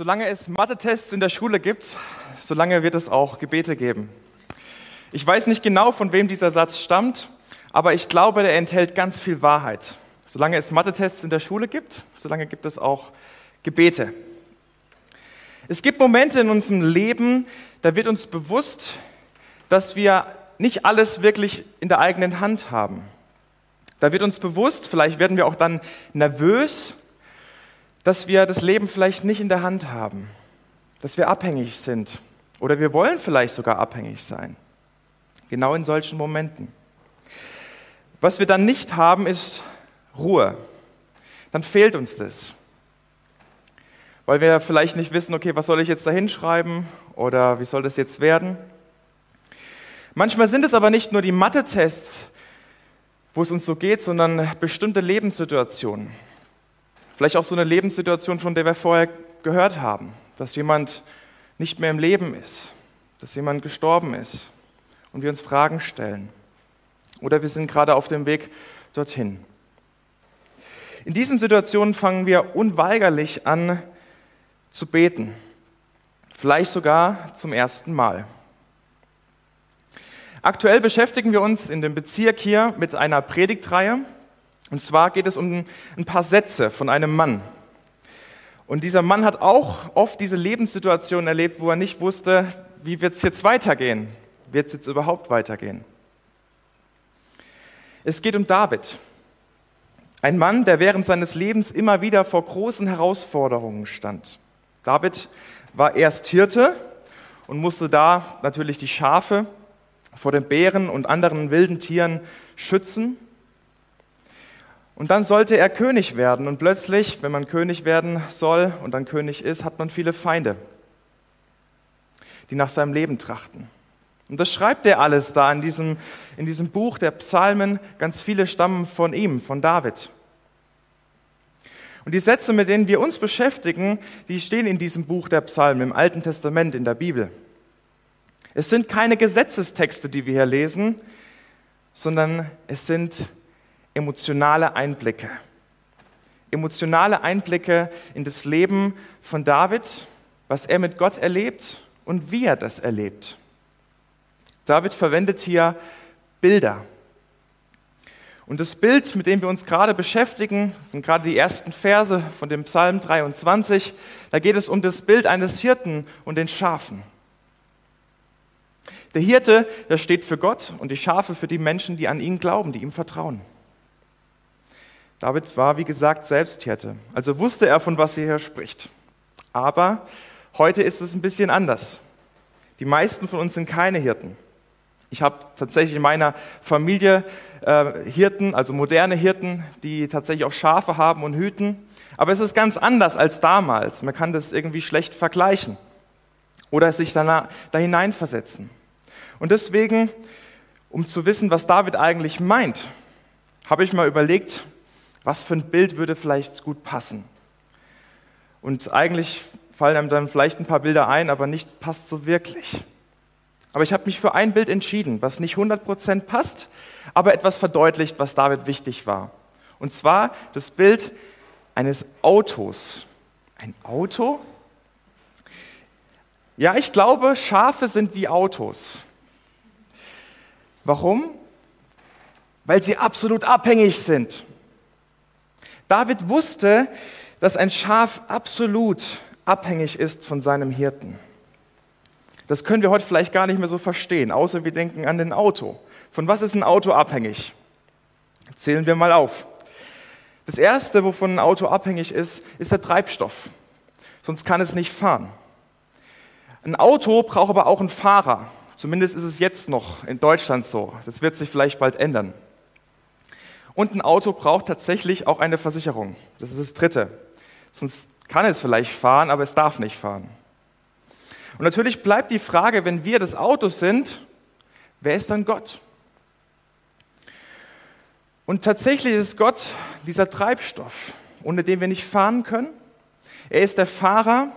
Solange es Mathe-Tests in der Schule gibt, solange wird es auch Gebete geben. Ich weiß nicht genau, von wem dieser Satz stammt, aber ich glaube, der enthält ganz viel Wahrheit. Solange es Mathe-Tests in der Schule gibt, solange gibt es auch Gebete. Es gibt Momente in unserem Leben, da wird uns bewusst, dass wir nicht alles wirklich in der eigenen Hand haben. Da wird uns bewusst, vielleicht werden wir auch dann nervös, dass wir das Leben vielleicht nicht in der Hand haben, dass wir abhängig sind oder wir wollen vielleicht sogar abhängig sein. Genau in solchen Momenten. Was wir dann nicht haben, ist Ruhe. Dann fehlt uns das. Weil wir vielleicht nicht wissen, okay, was soll ich jetzt da hinschreiben oder wie soll das jetzt werden? Manchmal sind es aber nicht nur die Mathe-Tests, wo es uns so geht, sondern bestimmte Lebenssituationen. Vielleicht auch so eine Lebenssituation, von der wir vorher gehört haben, dass jemand nicht mehr im Leben ist, dass jemand gestorben ist und wir uns Fragen stellen. Oder wir sind gerade auf dem Weg dorthin. In diesen Situationen fangen wir unweigerlich an zu beten, vielleicht sogar zum ersten Mal. Aktuell beschäftigen wir uns in dem Bezirk hier mit einer Predigtreihe, und zwar geht es um ein paar Sätze von einem Mann. Und dieser Mann hat auch oft diese Lebenssituation erlebt, wo er nicht wusste, wie wird es jetzt weitergehen? Wird es jetzt überhaupt weitergehen? Es geht um David. Ein Mann, der während seines Lebens immer wieder vor großen Herausforderungen stand. David war erst Hirte und musste da natürlich die Schafe vor den Bären und anderen wilden Tieren schützen. Und dann sollte er König werden. Und plötzlich, wenn man König werden soll und dann König ist, hat man viele Feinde, die nach seinem Leben trachten. Und das schreibt er alles da in diesem, in diesem Buch der Psalmen. Ganz viele stammen von ihm, von David. Und die Sätze, mit denen wir uns beschäftigen, die stehen in diesem Buch der Psalmen, im Alten Testament, in der Bibel. Es sind keine Gesetzestexte, die wir hier lesen, sondern es sind emotionale Einblicke. Emotionale Einblicke in das Leben von David, was er mit Gott erlebt und wie er das erlebt. David verwendet hier Bilder. Und das Bild, mit dem wir uns gerade beschäftigen, sind gerade die ersten Verse von dem Psalm 23. Da geht es um das Bild eines Hirten und den Schafen. Der Hirte, der steht für Gott und die Schafe für die Menschen, die an ihn glauben, die ihm vertrauen. David war, wie gesagt, selbst Hirte, also wusste er, von was er hier spricht. Aber heute ist es ein bisschen anders. Die meisten von uns sind keine Hirten. Ich habe tatsächlich in meiner Familie äh, Hirten, also moderne Hirten, die tatsächlich auch Schafe haben und hüten. Aber es ist ganz anders als damals. Man kann das irgendwie schlecht vergleichen oder sich da hineinversetzen. Und deswegen, um zu wissen, was David eigentlich meint, habe ich mal überlegt, was für ein Bild würde vielleicht gut passen? Und eigentlich fallen einem dann vielleicht ein paar Bilder ein, aber nicht passt so wirklich. Aber ich habe mich für ein Bild entschieden, was nicht 100% passt, aber etwas verdeutlicht, was David wichtig war. Und zwar das Bild eines Autos. Ein Auto? Ja, ich glaube, Schafe sind wie Autos. Warum? Weil sie absolut abhängig sind. David wusste, dass ein Schaf absolut abhängig ist von seinem Hirten. Das können wir heute vielleicht gar nicht mehr so verstehen, außer wir denken an den Auto. Von was ist ein Auto abhängig? Zählen wir mal auf. Das Erste, wovon ein Auto abhängig ist, ist der Treibstoff. Sonst kann es nicht fahren. Ein Auto braucht aber auch einen Fahrer. Zumindest ist es jetzt noch in Deutschland so. Das wird sich vielleicht bald ändern. Und ein Auto braucht tatsächlich auch eine Versicherung. Das ist das Dritte. Sonst kann es vielleicht fahren, aber es darf nicht fahren. Und natürlich bleibt die Frage, wenn wir das Auto sind, wer ist dann Gott? Und tatsächlich ist Gott dieser Treibstoff, ohne den wir nicht fahren können. Er ist der Fahrer,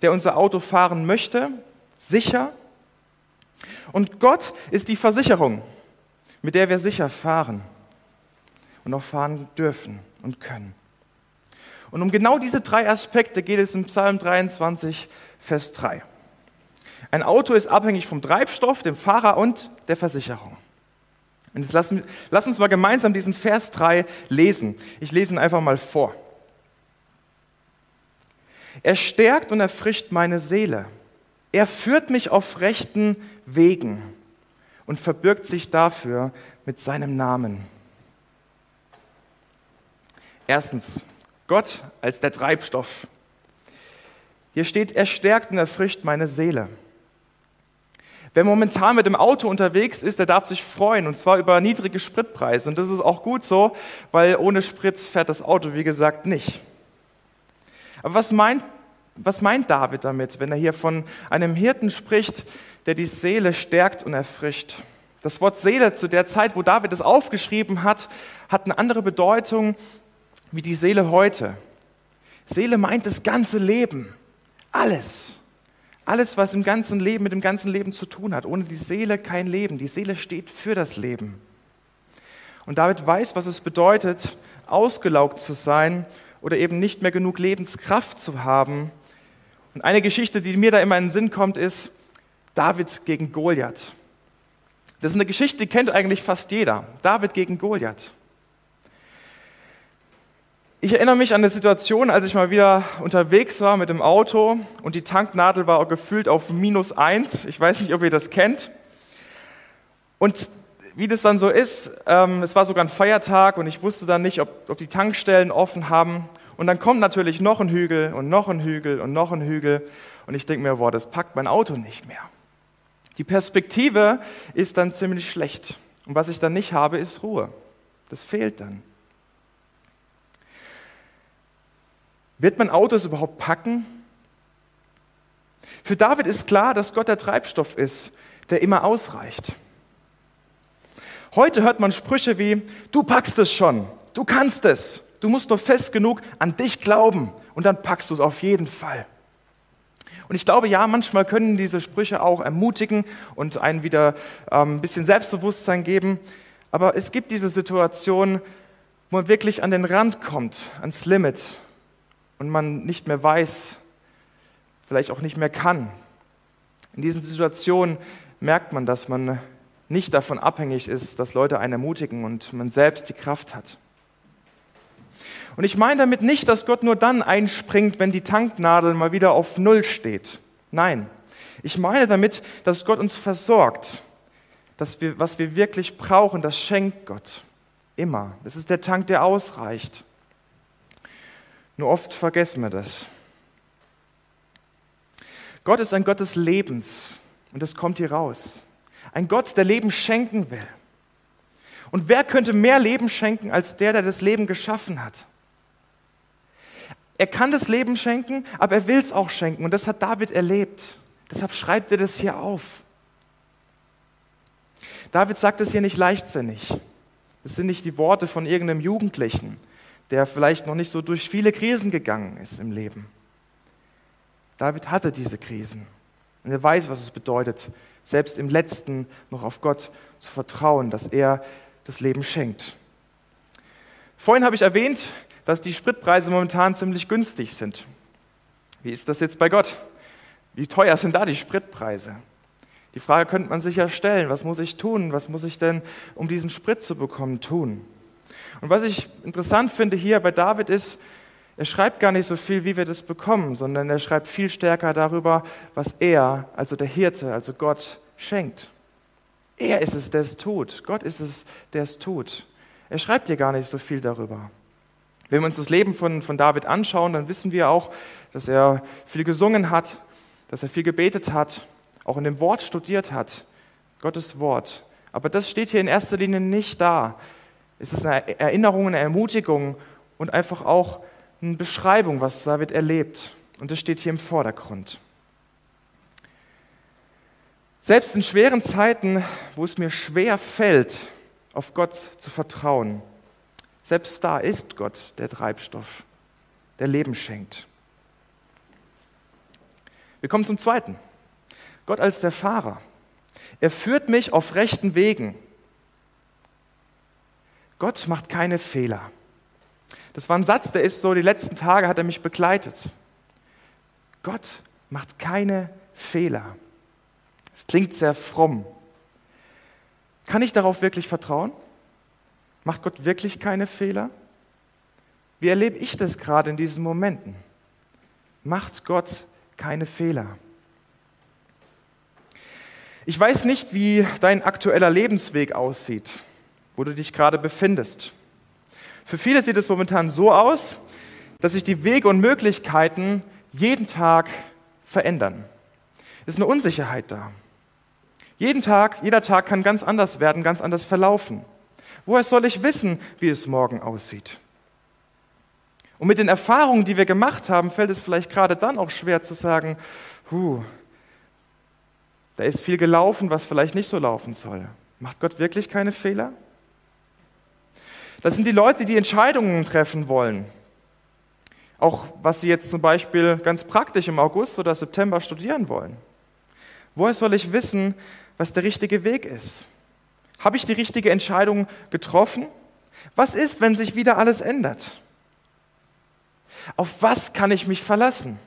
der unser Auto fahren möchte, sicher. Und Gott ist die Versicherung, mit der wir sicher fahren und auch fahren dürfen und können. Und um genau diese drei Aspekte geht es im Psalm 23, Vers 3. Ein Auto ist abhängig vom Treibstoff, dem Fahrer und der Versicherung. Und jetzt lass, lass uns mal gemeinsam diesen Vers 3 lesen. Ich lese ihn einfach mal vor. Er stärkt und erfrischt meine Seele. Er führt mich auf rechten Wegen und verbirgt sich dafür mit seinem Namen. Erstens, Gott als der Treibstoff. Hier steht, er stärkt und erfrischt meine Seele. Wer momentan mit dem Auto unterwegs ist, der darf sich freuen, und zwar über niedrige Spritpreise. Und das ist auch gut so, weil ohne Sprit fährt das Auto, wie gesagt, nicht. Aber was meint, was meint David damit, wenn er hier von einem Hirten spricht, der die Seele stärkt und erfrischt? Das Wort Seele zu der Zeit, wo David es aufgeschrieben hat, hat eine andere Bedeutung wie die Seele heute. Seele meint das ganze Leben, alles. Alles, was im ganzen Leben mit dem ganzen Leben zu tun hat. Ohne die Seele kein Leben. Die Seele steht für das Leben. Und David weiß, was es bedeutet, ausgelaugt zu sein oder eben nicht mehr genug Lebenskraft zu haben. Und eine Geschichte, die mir da immer in den Sinn kommt, ist David gegen Goliath. Das ist eine Geschichte, die kennt eigentlich fast jeder. David gegen Goliath. Ich erinnere mich an eine Situation, als ich mal wieder unterwegs war mit dem Auto und die Tanknadel war gefühlt auf minus eins. Ich weiß nicht, ob ihr das kennt. Und wie das dann so ist, ähm, es war sogar ein Feiertag und ich wusste dann nicht, ob, ob die Tankstellen offen haben. Und dann kommt natürlich noch ein Hügel und noch ein Hügel und noch ein Hügel. Und ich denke mir, boah, das packt mein Auto nicht mehr. Die Perspektive ist dann ziemlich schlecht. Und was ich dann nicht habe, ist Ruhe. Das fehlt dann. Wird man Autos überhaupt packen? Für David ist klar, dass Gott der Treibstoff ist, der immer ausreicht. Heute hört man Sprüche wie, du packst es schon, du kannst es, du musst nur fest genug an dich glauben und dann packst du es auf jeden Fall. Und ich glaube, ja, manchmal können diese Sprüche auch ermutigen und einen wieder ähm, ein bisschen Selbstbewusstsein geben. Aber es gibt diese Situation, wo man wirklich an den Rand kommt, ans Limit und man nicht mehr weiß, vielleicht auch nicht mehr kann. In diesen Situationen merkt man, dass man nicht davon abhängig ist, dass Leute einen ermutigen und man selbst die Kraft hat. Und ich meine damit nicht, dass Gott nur dann einspringt, wenn die Tanknadel mal wieder auf Null steht. Nein, ich meine damit, dass Gott uns versorgt, dass wir, was wir wirklich brauchen, das schenkt Gott. Immer. Das ist der Tank, der ausreicht. Nur oft vergessen wir das. Gott ist ein Gott des Lebens und das kommt hier raus. Ein Gott, der Leben schenken will. Und wer könnte mehr Leben schenken als der, der das Leben geschaffen hat? Er kann das Leben schenken, aber er will es auch schenken. Und das hat David erlebt. Deshalb schreibt er das hier auf. David sagt es hier nicht leichtsinnig. Das sind nicht die Worte von irgendeinem Jugendlichen, der vielleicht noch nicht so durch viele Krisen gegangen ist im Leben. David hatte diese Krisen und er weiß, was es bedeutet, selbst im letzten noch auf Gott zu vertrauen, dass er das Leben schenkt. Vorhin habe ich erwähnt, dass die Spritpreise momentan ziemlich günstig sind. Wie ist das jetzt bei Gott? Wie teuer sind da die Spritpreise? Die Frage könnte man sich ja stellen, was muss ich tun? Was muss ich denn, um diesen Sprit zu bekommen, tun? Und was ich interessant finde hier bei David ist, er schreibt gar nicht so viel, wie wir das bekommen, sondern er schreibt viel stärker darüber, was er, also der Hirte, also Gott, schenkt. Er ist es, der es tut. Gott ist es, der es tut. Er schreibt hier gar nicht so viel darüber. Wenn wir uns das Leben von, von David anschauen, dann wissen wir auch, dass er viel gesungen hat, dass er viel gebetet hat, auch in dem Wort studiert hat, Gottes Wort. Aber das steht hier in erster Linie nicht da. Es ist eine Erinnerung, eine Ermutigung und einfach auch eine Beschreibung, was David erlebt. Und das steht hier im Vordergrund. Selbst in schweren Zeiten, wo es mir schwer fällt, auf Gott zu vertrauen, selbst da ist Gott der Treibstoff, der Leben schenkt. Wir kommen zum Zweiten. Gott als der Fahrer. Er führt mich auf rechten Wegen. Gott macht keine Fehler. Das war ein Satz, der ist so, die letzten Tage hat er mich begleitet. Gott macht keine Fehler. Es klingt sehr fromm. Kann ich darauf wirklich vertrauen? Macht Gott wirklich keine Fehler? Wie erlebe ich das gerade in diesen Momenten? Macht Gott keine Fehler? Ich weiß nicht, wie dein aktueller Lebensweg aussieht, wo du dich gerade befindest. Für viele sieht es momentan so aus, dass sich die Wege und Möglichkeiten jeden Tag verändern. Es ist eine Unsicherheit da. Jeden Tag, jeder Tag kann ganz anders werden, ganz anders verlaufen. Woher soll ich wissen, wie es morgen aussieht? Und mit den Erfahrungen, die wir gemacht haben, fällt es vielleicht gerade dann auch schwer zu sagen, huh, da ist viel gelaufen, was vielleicht nicht so laufen soll. Macht Gott wirklich keine Fehler? Das sind die Leute, die Entscheidungen treffen wollen. Auch was sie jetzt zum Beispiel ganz praktisch im August oder September studieren wollen. Woher soll ich wissen, was der richtige Weg ist? Habe ich die richtige Entscheidung getroffen? Was ist, wenn sich wieder alles ändert? Auf was kann ich mich verlassen?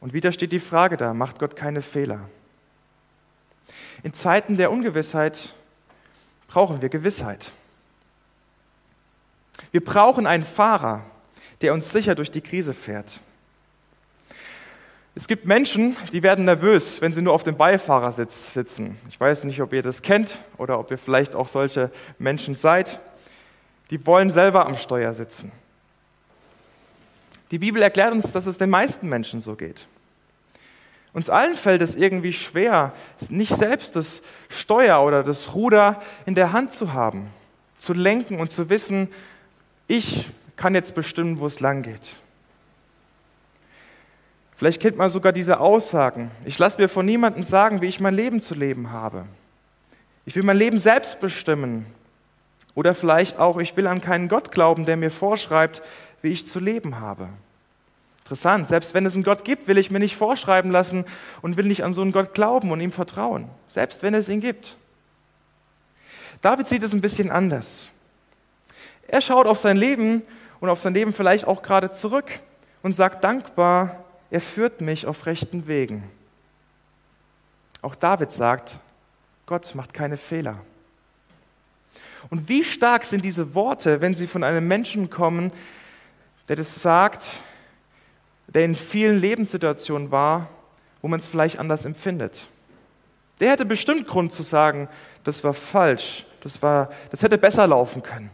Und wieder steht die Frage da, macht Gott keine Fehler? In Zeiten der Ungewissheit brauchen wir Gewissheit. Wir brauchen einen Fahrer, der uns sicher durch die Krise fährt. Es gibt Menschen, die werden nervös, wenn sie nur auf dem Beifahrersitz sitzen. Ich weiß nicht, ob ihr das kennt oder ob ihr vielleicht auch solche Menschen seid. Die wollen selber am Steuer sitzen. Die Bibel erklärt uns, dass es den meisten Menschen so geht. Uns allen fällt es irgendwie schwer, nicht selbst das Steuer oder das Ruder in der Hand zu haben, zu lenken und zu wissen, ich kann jetzt bestimmen, wo es lang geht. Vielleicht kennt man sogar diese Aussagen. Ich lasse mir von niemandem sagen, wie ich mein Leben zu leben habe. Ich will mein Leben selbst bestimmen. Oder vielleicht auch, ich will an keinen Gott glauben, der mir vorschreibt, wie ich zu leben habe. Interessant, selbst wenn es einen Gott gibt, will ich mir nicht vorschreiben lassen und will nicht an so einen Gott glauben und ihm vertrauen. Selbst wenn es ihn gibt. David sieht es ein bisschen anders. Er schaut auf sein Leben und auf sein Leben vielleicht auch gerade zurück und sagt dankbar, er führt mich auf rechten Wegen. Auch David sagt, Gott macht keine Fehler. Und wie stark sind diese Worte, wenn sie von einem Menschen kommen, der das sagt, der in vielen Lebenssituationen war, wo man es vielleicht anders empfindet. Der hätte bestimmt Grund zu sagen, das war falsch, das, war, das hätte besser laufen können.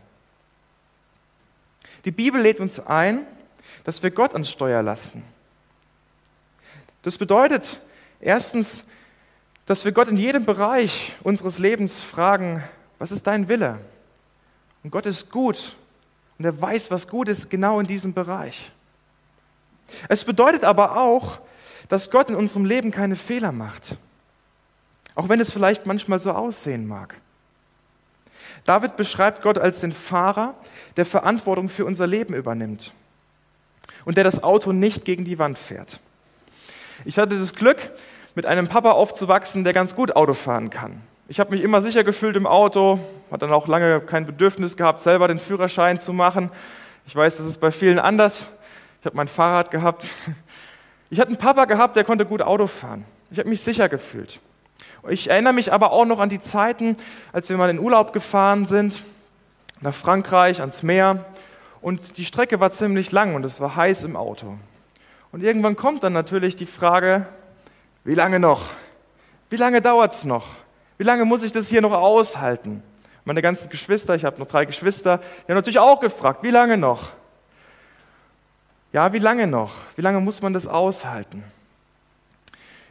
Die Bibel lädt uns ein, dass wir Gott ans Steuer lassen. Das bedeutet erstens, dass wir Gott in jedem Bereich unseres Lebens fragen, was ist dein Wille? Und Gott ist gut und er weiß, was gut ist, genau in diesem Bereich. Es bedeutet aber auch, dass Gott in unserem Leben keine Fehler macht, auch wenn es vielleicht manchmal so aussehen mag. David beschreibt Gott als den Fahrer, der Verantwortung für unser Leben übernimmt und der das Auto nicht gegen die Wand fährt. Ich hatte das Glück, mit einem Papa aufzuwachsen, der ganz gut Auto fahren kann. Ich habe mich immer sicher gefühlt im Auto, hat dann auch lange kein Bedürfnis gehabt, selber den Führerschein zu machen. Ich weiß, das ist bei vielen anders. Ich habe mein Fahrrad gehabt. Ich hatte einen Papa gehabt, der konnte gut Auto fahren. Ich habe mich sicher gefühlt. Ich erinnere mich aber auch noch an die Zeiten, als wir mal in Urlaub gefahren sind, nach Frankreich, ans Meer. Und die Strecke war ziemlich lang und es war heiß im Auto. Und irgendwann kommt dann natürlich die Frage, wie lange noch? Wie lange dauert es noch? Wie lange muss ich das hier noch aushalten? Meine ganzen Geschwister, ich habe noch drei Geschwister, die haben natürlich auch gefragt, wie lange noch? Ja, wie lange noch? Wie lange muss man das aushalten?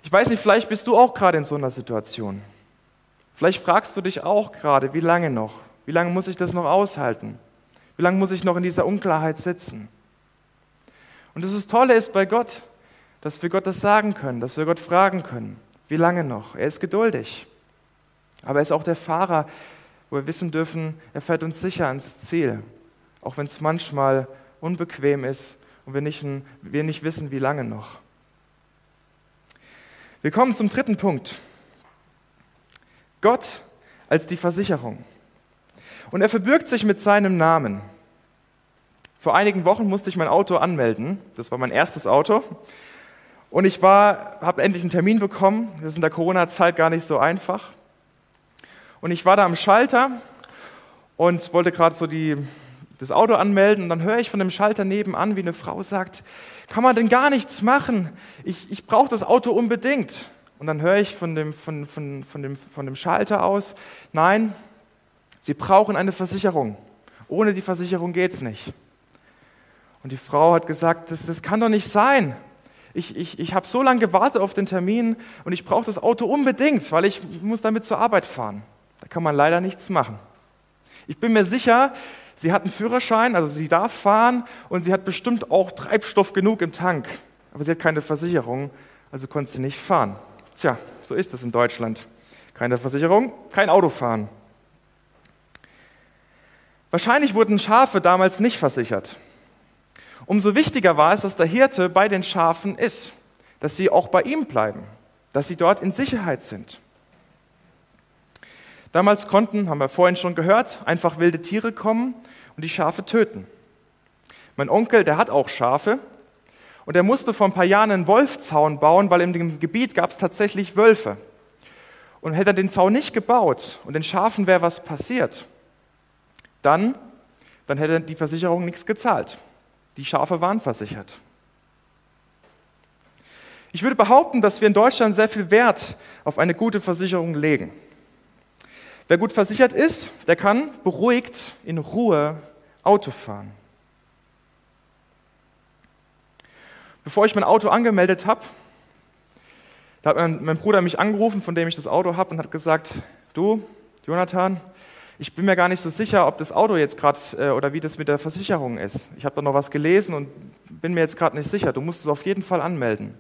Ich weiß nicht, vielleicht bist du auch gerade in so einer Situation. Vielleicht fragst du dich auch gerade, wie lange noch? Wie lange muss ich das noch aushalten? Wie lange muss ich noch in dieser Unklarheit sitzen? Und das Tolle ist bei Gott, dass wir Gott das sagen können, dass wir Gott fragen können, wie lange noch? Er ist geduldig. Aber er ist auch der Fahrer, wo wir wissen dürfen, er fährt uns sicher ans Ziel, auch wenn es manchmal unbequem ist und wir nicht, wir nicht wissen, wie lange noch. Wir kommen zum dritten Punkt. Gott als die Versicherung. Und er verbirgt sich mit seinem Namen. Vor einigen Wochen musste ich mein Auto anmelden. Das war mein erstes Auto. Und ich habe endlich einen Termin bekommen. Das ist in der Corona-Zeit gar nicht so einfach. Und ich war da am Schalter und wollte gerade so die, das Auto anmelden. Und dann höre ich von dem Schalter nebenan, wie eine Frau sagt, kann man denn gar nichts machen? Ich, ich brauche das Auto unbedingt. Und dann höre ich von dem, von, von, von, dem, von dem Schalter aus, nein, Sie brauchen eine Versicherung. Ohne die Versicherung geht es nicht. Und die Frau hat gesagt, das, das kann doch nicht sein. Ich, ich, ich habe so lange gewartet auf den Termin und ich brauche das Auto unbedingt, weil ich muss damit zur Arbeit fahren. Da kann man leider nichts machen. Ich bin mir sicher, sie hat einen Führerschein, also sie darf fahren und sie hat bestimmt auch Treibstoff genug im Tank. Aber sie hat keine Versicherung, also konnte sie nicht fahren. Tja, so ist es in Deutschland. Keine Versicherung, kein Auto fahren. Wahrscheinlich wurden Schafe damals nicht versichert. Umso wichtiger war es, dass der Hirte bei den Schafen ist, dass sie auch bei ihm bleiben, dass sie dort in Sicherheit sind. Damals konnten, haben wir vorhin schon gehört, einfach wilde Tiere kommen und die Schafe töten. Mein Onkel, der hat auch Schafe und er musste vor ein paar Jahren einen Wolfzaun bauen, weil in dem Gebiet gab es tatsächlich Wölfe. Und hätte er den Zaun nicht gebaut und den Schafen wäre was passiert, dann, dann hätte die Versicherung nichts gezahlt. Die Schafe waren versichert. Ich würde behaupten, dass wir in Deutschland sehr viel Wert auf eine gute Versicherung legen. Wer gut versichert ist, der kann beruhigt in Ruhe Auto fahren. Bevor ich mein Auto angemeldet habe, da hat mein, mein Bruder mich angerufen, von dem ich das Auto habe, und hat gesagt, du, Jonathan, ich bin mir gar nicht so sicher, ob das Auto jetzt gerade äh, oder wie das mit der Versicherung ist. Ich habe da noch was gelesen und bin mir jetzt gerade nicht sicher. Du musst es auf jeden Fall anmelden.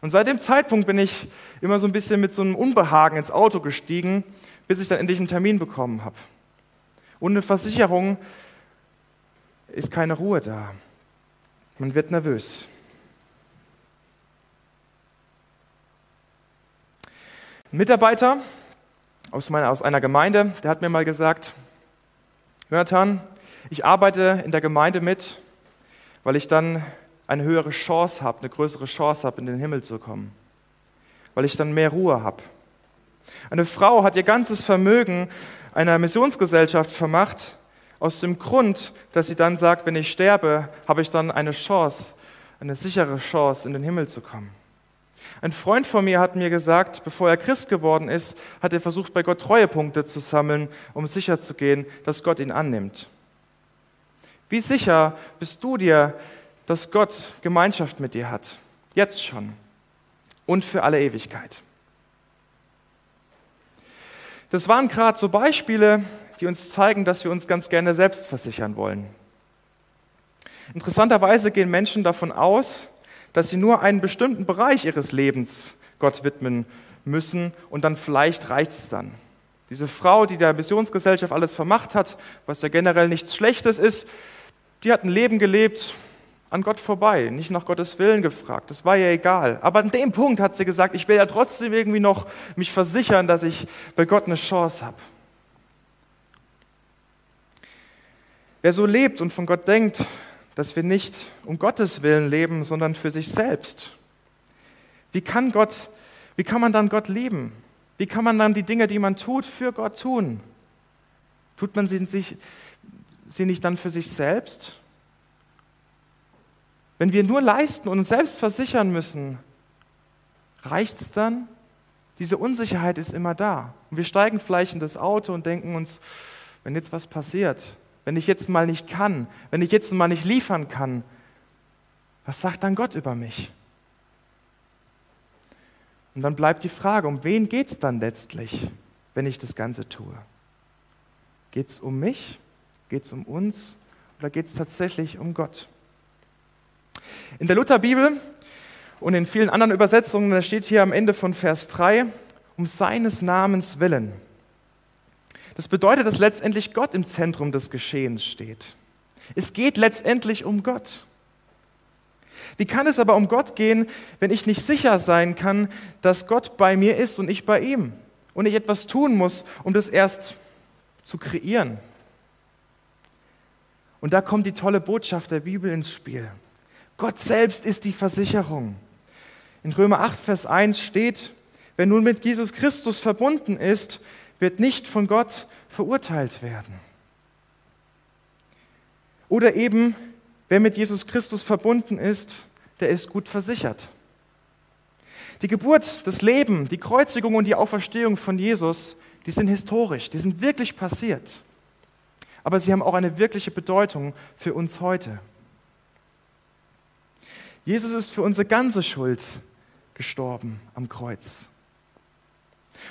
Und seit dem Zeitpunkt bin ich immer so ein bisschen mit so einem Unbehagen ins Auto gestiegen, bis ich dann endlich einen Termin bekommen habe. Ohne Versicherung ist keine Ruhe da. Man wird nervös. Ein Mitarbeiter aus, meiner, aus einer Gemeinde, der hat mir mal gesagt, Jonathan, ich arbeite in der Gemeinde mit, weil ich dann eine höhere Chance habe, eine größere Chance habe, in den Himmel zu kommen. Weil ich dann mehr Ruhe habe. Eine Frau hat ihr ganzes Vermögen einer Missionsgesellschaft vermacht, aus dem Grund, dass sie dann sagt, wenn ich sterbe, habe ich dann eine Chance, eine sichere Chance, in den Himmel zu kommen. Ein Freund von mir hat mir gesagt, bevor er Christ geworden ist, hat er versucht, bei Gott Treuepunkte zu sammeln, um sicherzugehen, dass Gott ihn annimmt. Wie sicher bist du dir, dass Gott Gemeinschaft mit dir hat? Jetzt schon und für alle Ewigkeit. Das waren gerade so Beispiele, die uns zeigen, dass wir uns ganz gerne selbst versichern wollen. Interessanterweise gehen Menschen davon aus, dass sie nur einen bestimmten Bereich ihres Lebens Gott widmen müssen und dann vielleicht reicht es dann. Diese Frau, die der Missionsgesellschaft alles vermacht hat, was ja generell nichts Schlechtes ist, die hat ein Leben gelebt an Gott vorbei, nicht nach Gottes Willen gefragt. Das war ja egal. Aber an dem Punkt hat sie gesagt, ich will ja trotzdem irgendwie noch mich versichern, dass ich bei Gott eine Chance habe. Wer so lebt und von Gott denkt, dass wir nicht um Gottes Willen leben, sondern für sich selbst. Wie kann Gott, wie kann man dann Gott lieben? Wie kann man dann die Dinge, die man tut, für Gott tun? Tut man sie, sich, sie nicht dann für sich selbst? Wenn wir nur leisten und uns selbst versichern müssen, reicht es dann? Diese Unsicherheit ist immer da. Und wir steigen vielleicht in das Auto und denken uns, wenn jetzt was passiert, wenn ich jetzt mal nicht kann, wenn ich jetzt mal nicht liefern kann, was sagt dann Gott über mich? Und dann bleibt die Frage, um wen geht es dann letztlich, wenn ich das Ganze tue? Geht es um mich? Geht es um uns? Oder geht es tatsächlich um Gott? In der Lutherbibel und in vielen anderen Übersetzungen, da steht hier am Ende von Vers 3, um seines Namens willen. Das bedeutet, dass letztendlich Gott im Zentrum des Geschehens steht. Es geht letztendlich um Gott. Wie kann es aber um Gott gehen, wenn ich nicht sicher sein kann, dass Gott bei mir ist und ich bei ihm und ich etwas tun muss, um das erst zu kreieren, Und da kommt die tolle Botschaft der Bibel ins Spiel. Gott selbst ist die Versicherung. In Römer 8, Vers 1 steht, wer nun mit Jesus Christus verbunden ist, wird nicht von Gott verurteilt werden. Oder eben, wer mit Jesus Christus verbunden ist, der ist gut versichert. Die Geburt, das Leben, die Kreuzigung und die Auferstehung von Jesus, die sind historisch, die sind wirklich passiert. Aber sie haben auch eine wirkliche Bedeutung für uns heute. Jesus ist für unsere ganze Schuld gestorben am Kreuz.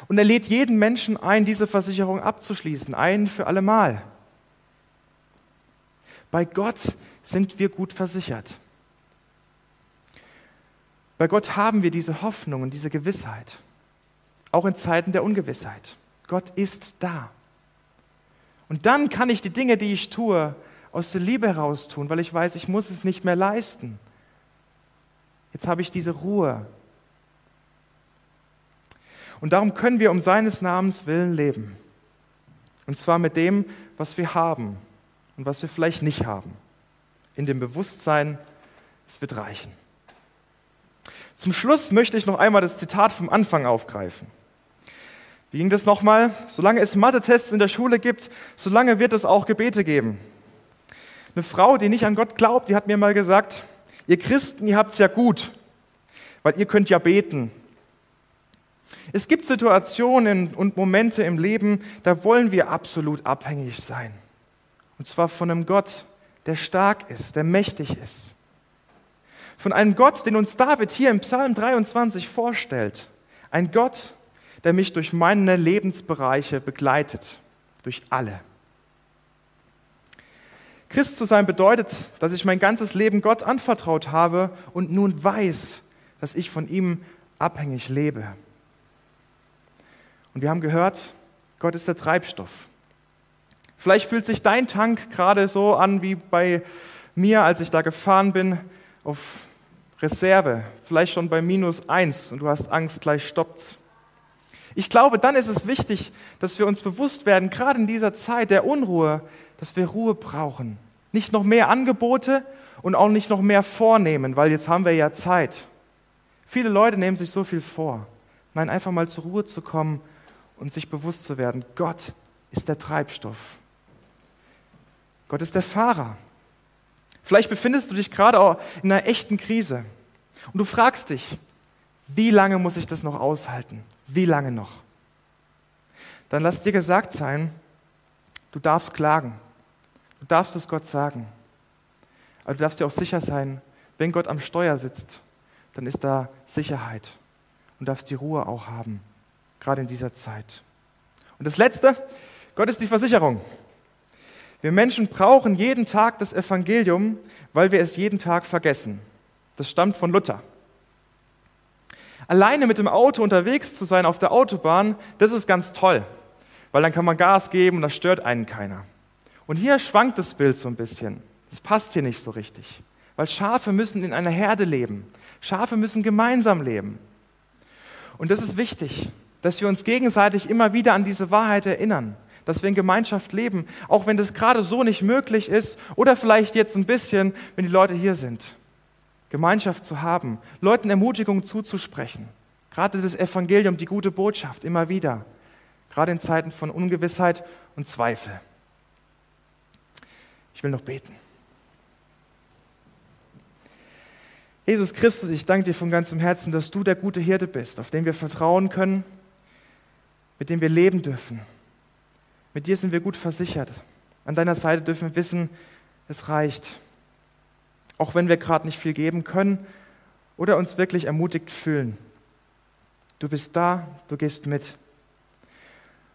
Und er lädt jeden Menschen ein, diese Versicherung abzuschließen, ein für allemal. Bei Gott sind wir gut versichert. Bei Gott haben wir diese Hoffnung und diese Gewissheit, auch in Zeiten der Ungewissheit. Gott ist da. Und dann kann ich die Dinge, die ich tue, aus der Liebe heraus tun, weil ich weiß, ich muss es nicht mehr leisten. Jetzt habe ich diese Ruhe. Und darum können wir um seines Namens willen leben. Und zwar mit dem, was wir haben und was wir vielleicht nicht haben. In dem Bewusstsein, es wird reichen. Zum Schluss möchte ich noch einmal das Zitat vom Anfang aufgreifen. Wie ging das nochmal? Solange es Mathe-Tests in der Schule gibt, solange wird es auch Gebete geben. Eine Frau, die nicht an Gott glaubt, die hat mir mal gesagt, ihr Christen, ihr habt es ja gut, weil ihr könnt ja beten. Es gibt Situationen und Momente im Leben, da wollen wir absolut abhängig sein. Und zwar von einem Gott, der stark ist, der mächtig ist. Von einem Gott, den uns David hier im Psalm 23 vorstellt. Ein Gott, der mich durch meine Lebensbereiche begleitet, durch alle. Christ zu sein bedeutet, dass ich mein ganzes Leben Gott anvertraut habe und nun weiß, dass ich von ihm abhängig lebe. Und wir haben gehört, Gott ist der Treibstoff. Vielleicht fühlt sich dein Tank gerade so an wie bei mir, als ich da gefahren bin, auf Reserve, vielleicht schon bei minus eins und du hast Angst, gleich stoppt's. Ich glaube, dann ist es wichtig, dass wir uns bewusst werden, gerade in dieser Zeit der Unruhe, dass wir Ruhe brauchen. Nicht noch mehr Angebote und auch nicht noch mehr vornehmen, weil jetzt haben wir ja Zeit. Viele Leute nehmen sich so viel vor. Nein, einfach mal zur Ruhe zu kommen und sich bewusst zu werden, Gott ist der Treibstoff. Gott ist der Fahrer. Vielleicht befindest du dich gerade auch in einer echten Krise und du fragst dich, wie lange muss ich das noch aushalten? Wie lange noch? Dann lass dir gesagt sein, du darfst klagen. Du darfst es Gott sagen. Aber du darfst dir auch sicher sein, wenn Gott am Steuer sitzt, dann ist da Sicherheit und darfst die Ruhe auch haben, gerade in dieser Zeit. Und das Letzte, Gott ist die Versicherung. Wir Menschen brauchen jeden Tag das Evangelium, weil wir es jeden Tag vergessen. Das stammt von Luther. Alleine mit dem Auto unterwegs zu sein auf der Autobahn, das ist ganz toll, weil dann kann man Gas geben und das stört einen keiner. Und hier schwankt das Bild so ein bisschen. Das passt hier nicht so richtig, weil Schafe müssen in einer Herde leben. Schafe müssen gemeinsam leben. Und das ist wichtig, dass wir uns gegenseitig immer wieder an diese Wahrheit erinnern, dass wir in Gemeinschaft leben, auch wenn das gerade so nicht möglich ist oder vielleicht jetzt ein bisschen, wenn die Leute hier sind. Gemeinschaft zu haben, Leuten Ermutigung zuzusprechen. Gerade das Evangelium, die gute Botschaft, immer wieder. Gerade in Zeiten von Ungewissheit und Zweifel. Ich will noch beten. Jesus Christus, ich danke dir von ganzem Herzen, dass du der gute Hirte bist, auf den wir vertrauen können, mit dem wir leben dürfen. Mit dir sind wir gut versichert. An deiner Seite dürfen wir wissen, es reicht auch wenn wir gerade nicht viel geben können oder uns wirklich ermutigt fühlen. Du bist da, du gehst mit.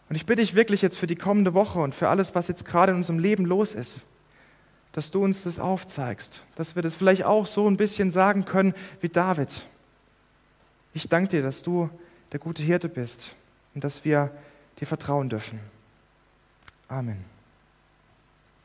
Und ich bitte dich wirklich jetzt für die kommende Woche und für alles, was jetzt gerade in unserem Leben los ist, dass du uns das aufzeigst, dass wir das vielleicht auch so ein bisschen sagen können wie David. Ich danke dir, dass du der gute Hirte bist und dass wir dir vertrauen dürfen. Amen.